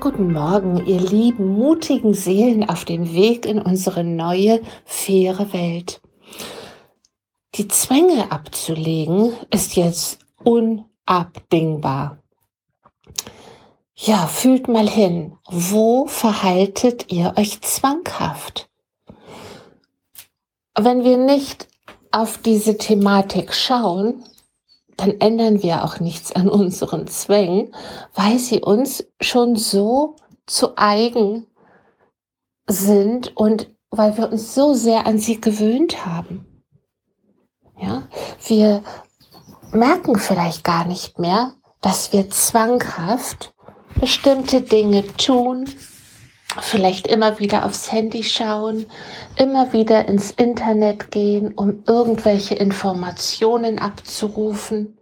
Guten Morgen, ihr lieben, mutigen Seelen auf dem Weg in unsere neue, faire Welt. Die Zwänge abzulegen ist jetzt unabdingbar. Ja, fühlt mal hin, wo verhaltet ihr euch zwanghaft? Wenn wir nicht auf diese Thematik schauen, dann ändern wir auch nichts an unseren Zwängen, weil sie uns schon so zu eigen sind und weil wir uns so sehr an sie gewöhnt haben. Ja, wir merken vielleicht gar nicht mehr, dass wir zwanghaft bestimmte Dinge tun, vielleicht immer wieder aufs Handy schauen, immer wieder ins Internet gehen, um irgendwelche Informationen abzurufen.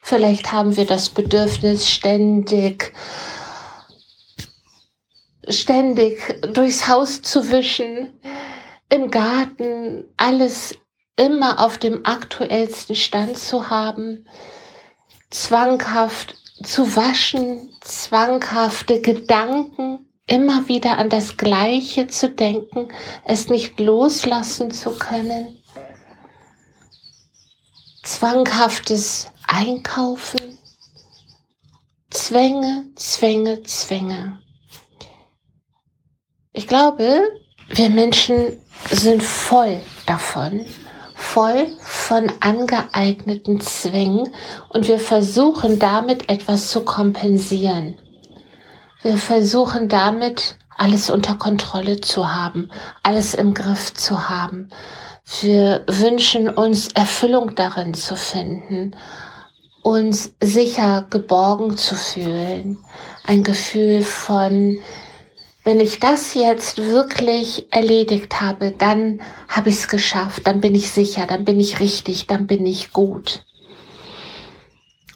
Vielleicht haben wir das Bedürfnis, ständig, ständig durchs Haus zu wischen, im Garten alles immer auf dem aktuellsten Stand zu haben, zwanghaft zu waschen, zwanghafte Gedanken immer wieder an das Gleiche zu denken, es nicht loslassen zu können, zwanghaftes Einkaufen, Zwänge, Zwänge, Zwänge. Ich glaube, wir Menschen sind voll davon, voll von angeeigneten Zwängen und wir versuchen damit etwas zu kompensieren. Wir versuchen damit alles unter Kontrolle zu haben, alles im Griff zu haben. Wir wünschen uns Erfüllung darin zu finden, uns sicher geborgen zu fühlen. Ein Gefühl von, wenn ich das jetzt wirklich erledigt habe, dann habe ich es geschafft, dann bin ich sicher, dann bin ich richtig, dann bin ich gut.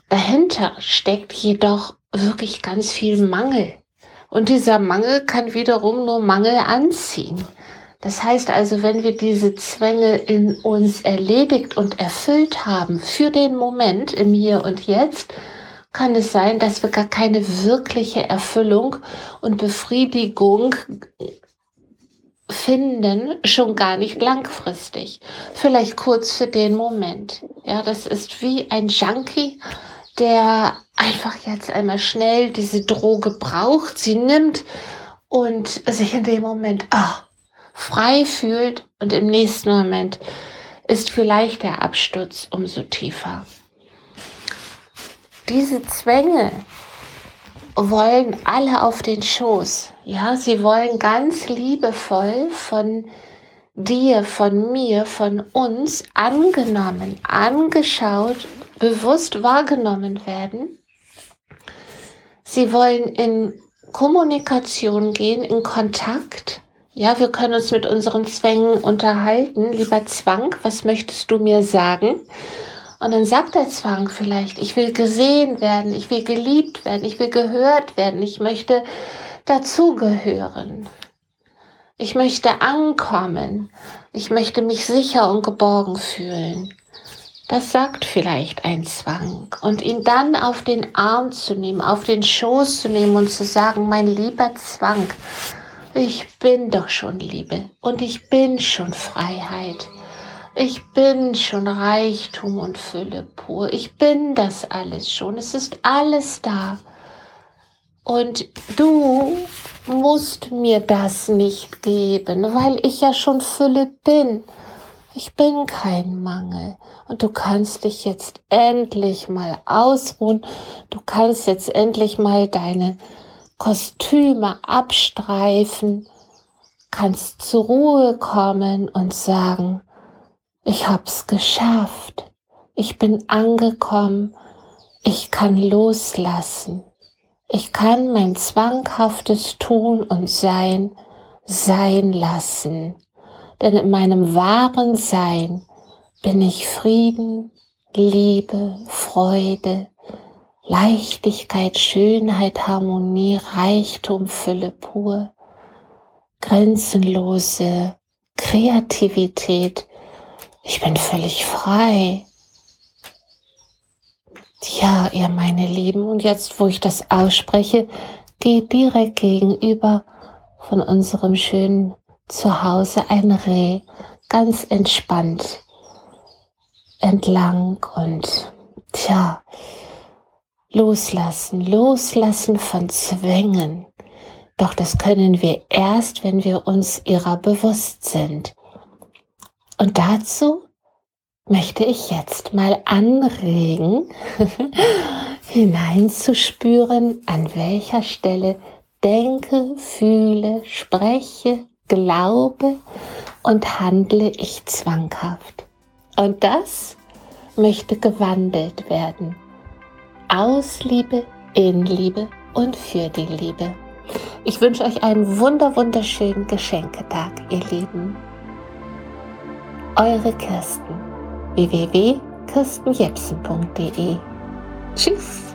Dahinter steckt jedoch wirklich ganz viel Mangel. Und dieser Mangel kann wiederum nur Mangel anziehen. Das heißt also, wenn wir diese Zwänge in uns erledigt und erfüllt haben für den Moment im Hier und Jetzt, kann es sein, dass wir gar keine wirkliche Erfüllung und Befriedigung finden, schon gar nicht langfristig. Vielleicht kurz für den Moment. Ja, das ist wie ein Junkie, der einfach jetzt einmal schnell diese Droge braucht, sie nimmt und sich in dem Moment oh, frei fühlt und im nächsten Moment ist vielleicht der Absturz umso tiefer. Diese Zwänge wollen alle auf den Schoß. Ja, sie wollen ganz liebevoll von dir, von mir, von uns angenommen, angeschaut bewusst wahrgenommen werden. Sie wollen in Kommunikation gehen, in Kontakt. Ja, wir können uns mit unseren Zwängen unterhalten. Lieber Zwang, was möchtest du mir sagen? Und dann sagt der Zwang vielleicht, ich will gesehen werden, ich will geliebt werden, ich will gehört werden, ich möchte dazugehören. Ich möchte ankommen. Ich möchte mich sicher und geborgen fühlen. Das sagt vielleicht ein Zwang. Und ihn dann auf den Arm zu nehmen, auf den Schoß zu nehmen und zu sagen, mein lieber Zwang, ich bin doch schon Liebe und ich bin schon Freiheit. Ich bin schon Reichtum und Fülle pur. Ich bin das alles schon. Es ist alles da. Und du musst mir das nicht geben, weil ich ja schon Fülle bin. Ich bin kein Mangel und du kannst dich jetzt endlich mal ausruhen. Du kannst jetzt endlich mal deine Kostüme abstreifen, kannst zur Ruhe kommen und sagen, ich hab's geschafft. Ich bin angekommen. Ich kann loslassen. Ich kann mein zwanghaftes Tun und Sein sein lassen denn in meinem wahren Sein bin ich Frieden, Liebe, Freude, Leichtigkeit, Schönheit, Harmonie, Reichtum, Fülle pur, grenzenlose Kreativität. Ich bin völlig frei. Ja, ihr meine Lieben, und jetzt, wo ich das ausspreche, geht direkt gegenüber von unserem schönen Zuhause ein Reh ganz entspannt entlang und tja, loslassen, loslassen von Zwängen. Doch das können wir erst, wenn wir uns ihrer bewusst sind. Und dazu möchte ich jetzt mal anregen, hineinzuspüren, an welcher Stelle denke, fühle, spreche, glaube und handle ich zwanghaft. Und das möchte gewandelt werden. Aus Liebe, in Liebe und für die Liebe. Ich wünsche euch einen wunder wunderschönen Geschenketag, ihr Lieben. Eure Kirsten www.kirstenjepsen.de Tschüss.